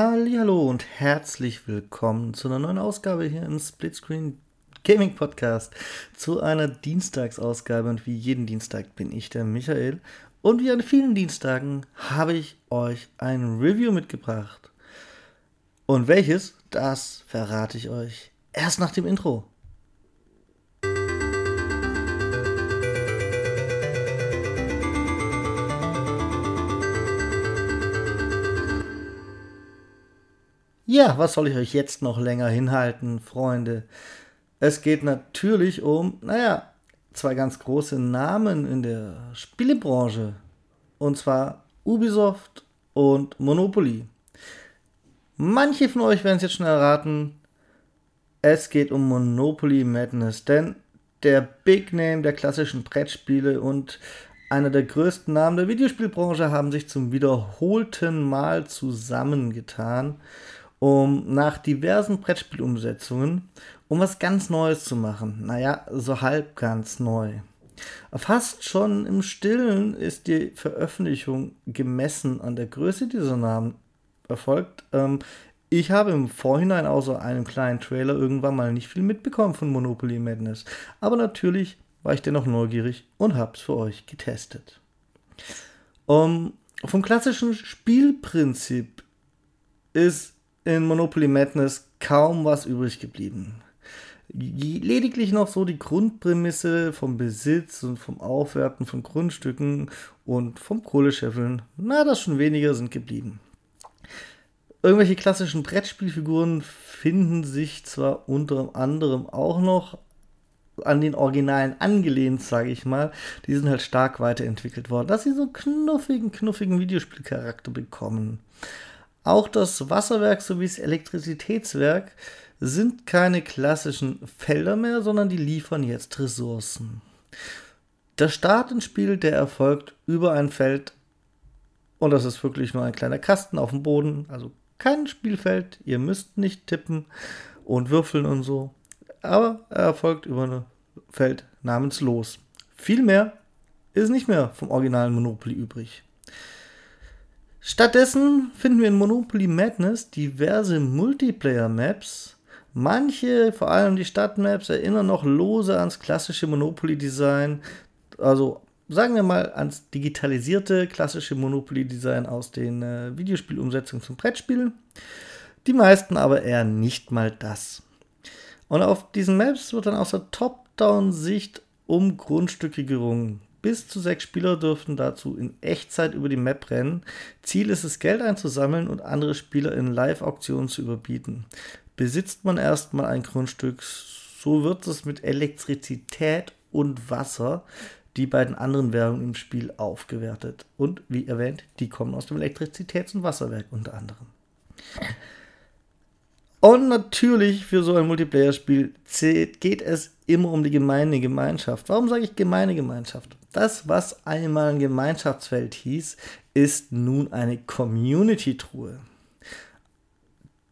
Hallo und herzlich willkommen zu einer neuen Ausgabe hier im Splitscreen Gaming Podcast. Zu einer Dienstagsausgabe und wie jeden Dienstag bin ich der Michael und wie an vielen Dienstagen habe ich euch ein Review mitgebracht. Und welches, das verrate ich euch erst nach dem Intro. Ja, was soll ich euch jetzt noch länger hinhalten, Freunde? Es geht natürlich um, naja, zwei ganz große Namen in der Spielebranche. Und zwar Ubisoft und Monopoly. Manche von euch werden es jetzt schon erraten. Es geht um Monopoly Madness, denn der Big Name der klassischen Brettspiele und einer der größten Namen der Videospielbranche haben sich zum wiederholten Mal zusammengetan um nach diversen Brettspielumsetzungen, um was ganz Neues zu machen. Naja, so halb ganz neu. Fast schon im Stillen ist die Veröffentlichung gemessen an der Größe dieser Namen erfolgt. Ähm, ich habe im Vorhinein außer einem kleinen Trailer irgendwann mal nicht viel mitbekommen von Monopoly Madness. Aber natürlich war ich dennoch neugierig und habe es für euch getestet. Um, vom klassischen Spielprinzip ist in Monopoly Madness kaum was übrig geblieben. Lediglich noch so die Grundprämisse vom Besitz und vom Aufwerten von Grundstücken und vom Kohlescheffeln, na, das schon weniger sind geblieben. Irgendwelche klassischen Brettspielfiguren finden sich zwar unter anderem auch noch an den Originalen angelehnt, sage ich mal. Die sind halt stark weiterentwickelt worden, dass sie so knuffigen, knuffigen Videospielcharakter bekommen. Auch das Wasserwerk sowie das Elektrizitätswerk sind keine klassischen Felder mehr, sondern die liefern jetzt Ressourcen. Der Start ins Spiel, der erfolgt über ein Feld und das ist wirklich nur ein kleiner Kasten auf dem Boden, also kein Spielfeld, ihr müsst nicht tippen und würfeln und so, aber er erfolgt über ein Feld namens Los. Viel mehr ist nicht mehr vom originalen Monopoly übrig. Stattdessen finden wir in Monopoly Madness diverse Multiplayer-Maps. Manche, vor allem die Stadtmaps, erinnern noch lose ans klassische Monopoly-Design. Also sagen wir mal ans digitalisierte klassische Monopoly-Design aus den äh, Videospielumsetzungen zum Brettspiel. Die meisten aber eher nicht mal das. Und auf diesen Maps wird dann aus der Top-Down-Sicht um Grundstücke gerungen. Bis zu sechs Spieler dürften dazu in Echtzeit über die Map rennen. Ziel ist es, Geld einzusammeln und andere Spieler in Live-Auktionen zu überbieten. Besitzt man erstmal ein Grundstück, so wird es mit Elektrizität und Wasser, die beiden anderen Währungen im Spiel, aufgewertet. Und wie erwähnt, die kommen aus dem Elektrizitäts- und Wasserwerk unter anderem. Und natürlich für so ein Multiplayer-Spiel geht es immer um die gemeine Gemeinschaft. Warum sage ich gemeine Gemeinschaft? Das, was einmal ein Gemeinschaftsfeld hieß, ist nun eine Community-Truhe.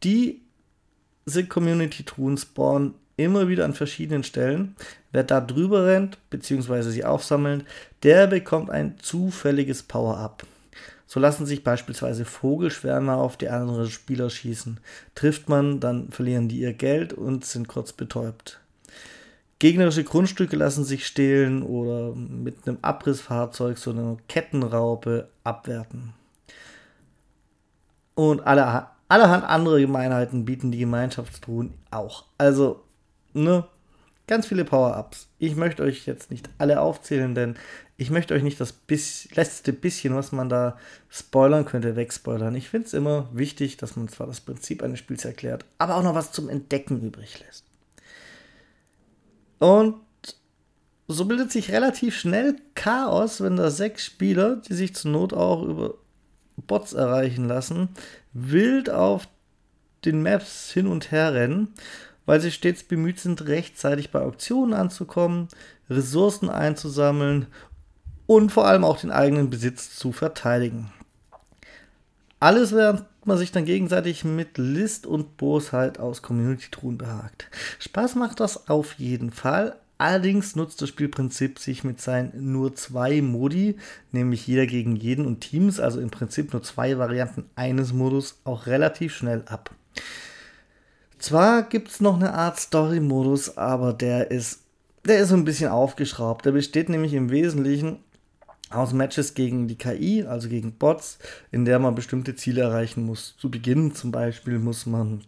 Diese Community-Truhen spawnen immer wieder an verschiedenen Stellen. Wer da drüber rennt, beziehungsweise sie aufsammelt, der bekommt ein zufälliges Power-Up. So lassen sich beispielsweise Vogelschwärme auf die anderen Spieler schießen. Trifft man, dann verlieren die ihr Geld und sind kurz betäubt. Gegnerische Grundstücke lassen sich stehlen oder mit einem Abrissfahrzeug, so einer Kettenraupe, abwerten. Und alle, allerhand andere Gemeinheiten bieten die Gemeinschaftstruhen auch. Also, ne, ganz viele Power-Ups. Ich möchte euch jetzt nicht alle aufzählen, denn ich möchte euch nicht das bis, letzte bisschen, was man da spoilern könnte, wegspoilern. Ich finde es immer wichtig, dass man zwar das Prinzip eines Spiels erklärt, aber auch noch was zum Entdecken übrig lässt. Und so bildet sich relativ schnell Chaos, wenn da sechs Spieler, die sich zur Not auch über Bots erreichen lassen, wild auf den Maps hin und her rennen, weil sie stets bemüht sind, rechtzeitig bei Auktionen anzukommen, Ressourcen einzusammeln und vor allem auch den eigenen Besitz zu verteidigen. Alles während man sich dann gegenseitig mit List und Bosheit aus Community-Truhen behagt. Spaß macht das auf jeden Fall, Allerdings nutzt das Spielprinzip sich mit seinen nur zwei Modi, nämlich jeder gegen jeden und Teams, also im Prinzip nur zwei Varianten eines Modus, auch relativ schnell ab. Zwar gibt es noch eine Art Story-Modus, aber der ist, der ist so ein bisschen aufgeschraubt. Der besteht nämlich im Wesentlichen aus Matches gegen die KI, also gegen Bots, in der man bestimmte Ziele erreichen muss. Zu Beginn zum Beispiel muss man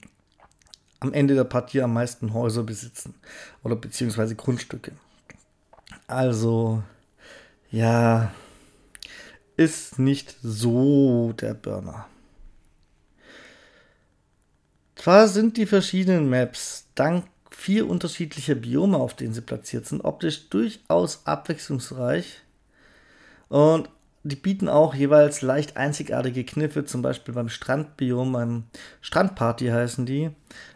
am Ende der Partie am meisten Häuser besitzen oder beziehungsweise Grundstücke. Also, ja, ist nicht so der Burner. Zwar sind die verschiedenen Maps dank vier unterschiedlicher Biome, auf denen sie platziert sind, optisch durchaus abwechslungsreich und die bieten auch jeweils leicht einzigartige Kniffe, zum Beispiel beim Strandbiom, beim Strandparty heißen die,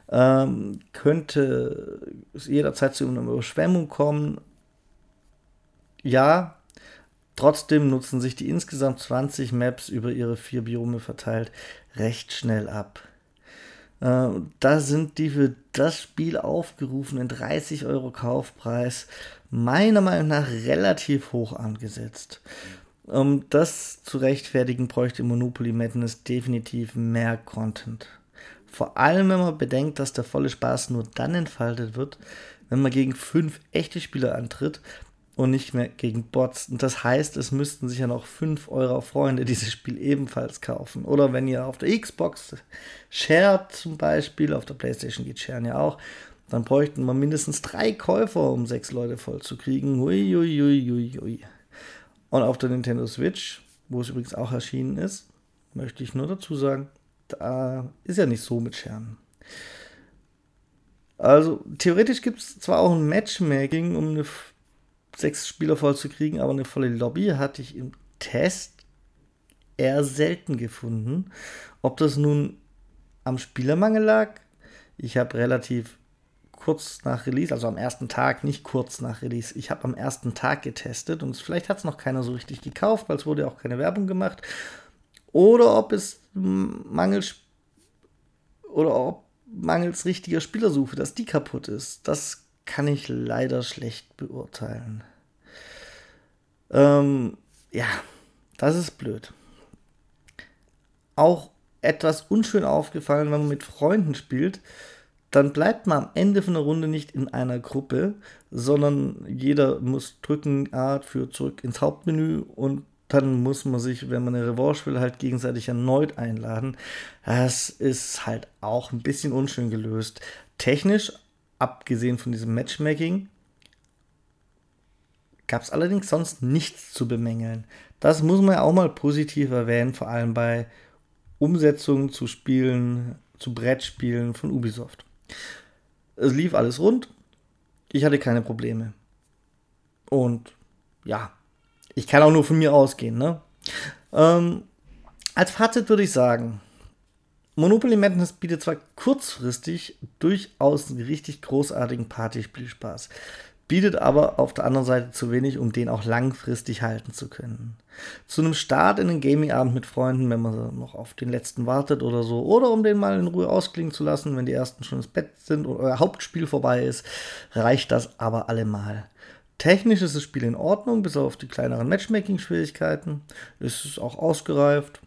ähm, könnte es jederzeit zu einer Überschwemmung kommen. Ja, trotzdem nutzen sich die insgesamt 20 Maps über ihre vier Biome verteilt recht schnell ab. Äh, da sind die für das Spiel aufgerufenen 30 Euro Kaufpreis meiner Meinung nach relativ hoch angesetzt. Um das zu rechtfertigen, bräuchte Monopoly Madness definitiv mehr Content. Vor allem, wenn man bedenkt, dass der volle Spaß nur dann entfaltet wird, wenn man gegen fünf echte Spieler antritt und nicht mehr gegen Bots. Und das heißt, es müssten sich ja noch fünf eurer Freunde dieses Spiel ebenfalls kaufen. Oder wenn ihr auf der Xbox shared zum Beispiel, auf der Playstation geht Sharen ja auch, dann bräuchten wir mindestens drei Käufer, um sechs Leute voll zu kriegen. Ui, ui, ui. Und auf der Nintendo Switch, wo es übrigens auch erschienen ist, möchte ich nur dazu sagen, da ist ja nicht so mit Schernen. Also theoretisch gibt es zwar auch ein Matchmaking, um eine sechs Spieler voll zu kriegen, aber eine volle Lobby hatte ich im Test eher selten gefunden. Ob das nun am Spielermangel lag, ich habe relativ kurz nach Release, also am ersten Tag, nicht kurz nach Release, ich habe am ersten Tag getestet und vielleicht hat es noch keiner so richtig gekauft, weil es wurde auch keine Werbung gemacht oder ob es mangels oder ob mangels richtiger Spielersuche, dass die kaputt ist. Das kann ich leider schlecht beurteilen. Ähm, ja, das ist blöd. Auch etwas unschön aufgefallen, wenn man mit Freunden spielt, dann bleibt man am Ende von der Runde nicht in einer Gruppe, sondern jeder muss drücken, A, für zurück ins Hauptmenü und dann muss man sich, wenn man eine Revanche will, halt gegenseitig erneut einladen. Das ist halt auch ein bisschen unschön gelöst. Technisch, abgesehen von diesem Matchmaking, gab es allerdings sonst nichts zu bemängeln. Das muss man ja auch mal positiv erwähnen, vor allem bei Umsetzungen zu Spielen, zu Brettspielen von Ubisoft. Es lief alles rund. Ich hatte keine Probleme. Und ja, ich kann auch nur von mir ausgehen, ne? Ähm, als Fazit würde ich sagen, Monopoly Madness bietet zwar kurzfristig durchaus einen richtig großartigen Partyspielspaß, bietet aber auf der anderen Seite zu wenig, um den auch langfristig halten zu können. Zu einem Start in den Gaming-Abend mit Freunden, wenn man noch auf den letzten wartet oder so, oder um den mal in Ruhe ausklingen zu lassen, wenn die ersten schon ins Bett sind oder euer Hauptspiel vorbei ist, reicht das aber allemal. Technisch ist das Spiel in Ordnung, bis auf die kleineren Matchmaking-Schwierigkeiten. Ist es auch ausgereift,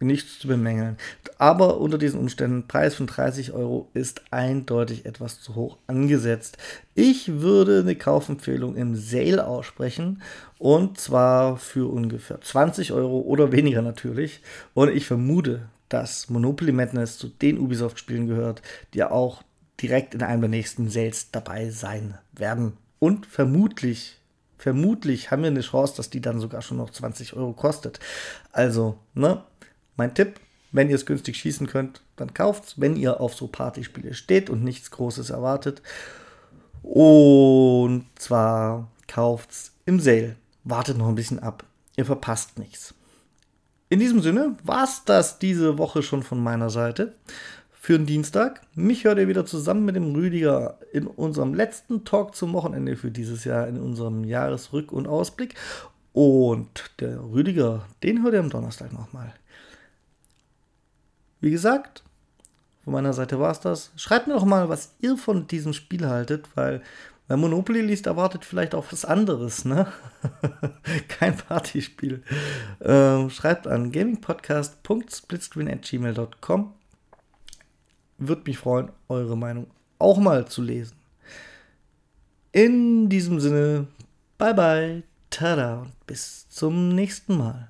nichts zu bemängeln. Aber unter diesen Umständen, Preis von 30 Euro ist eindeutig etwas zu hoch angesetzt. Ich würde eine Kaufempfehlung im Sale aussprechen und zwar für ungefähr 20 Euro oder weniger natürlich. Und ich vermute, dass Monopoly Madness zu den Ubisoft-Spielen gehört, die auch direkt in einem der nächsten Sales dabei sein werden. Und vermutlich, vermutlich haben wir eine Chance, dass die dann sogar schon noch 20 Euro kostet. Also, ne, mein Tipp, wenn ihr es günstig schießen könnt, dann kauft's. Wenn ihr auf so Partyspiele steht und nichts Großes erwartet. Und zwar kauft's im Sale. Wartet noch ein bisschen ab. Ihr verpasst nichts. In diesem Sinne war's das diese Woche schon von meiner Seite für den Dienstag. Mich hört ihr wieder zusammen mit dem Rüdiger in unserem letzten Talk zum Wochenende für dieses Jahr, in unserem Jahresrück- und Ausblick. Und der Rüdiger, den hört ihr am Donnerstag nochmal. Wie gesagt, von meiner Seite war es das. Schreibt mir doch mal, was ihr von diesem Spiel haltet, weil Wer Monopoly liest, erwartet vielleicht auch was anderes, ne? Kein Partyspiel. Ähm, schreibt an gamingpodcast.splitscreen.gmail.com. Würde mich freuen, eure Meinung auch mal zu lesen. In diesem Sinne, bye bye, tada und bis zum nächsten Mal.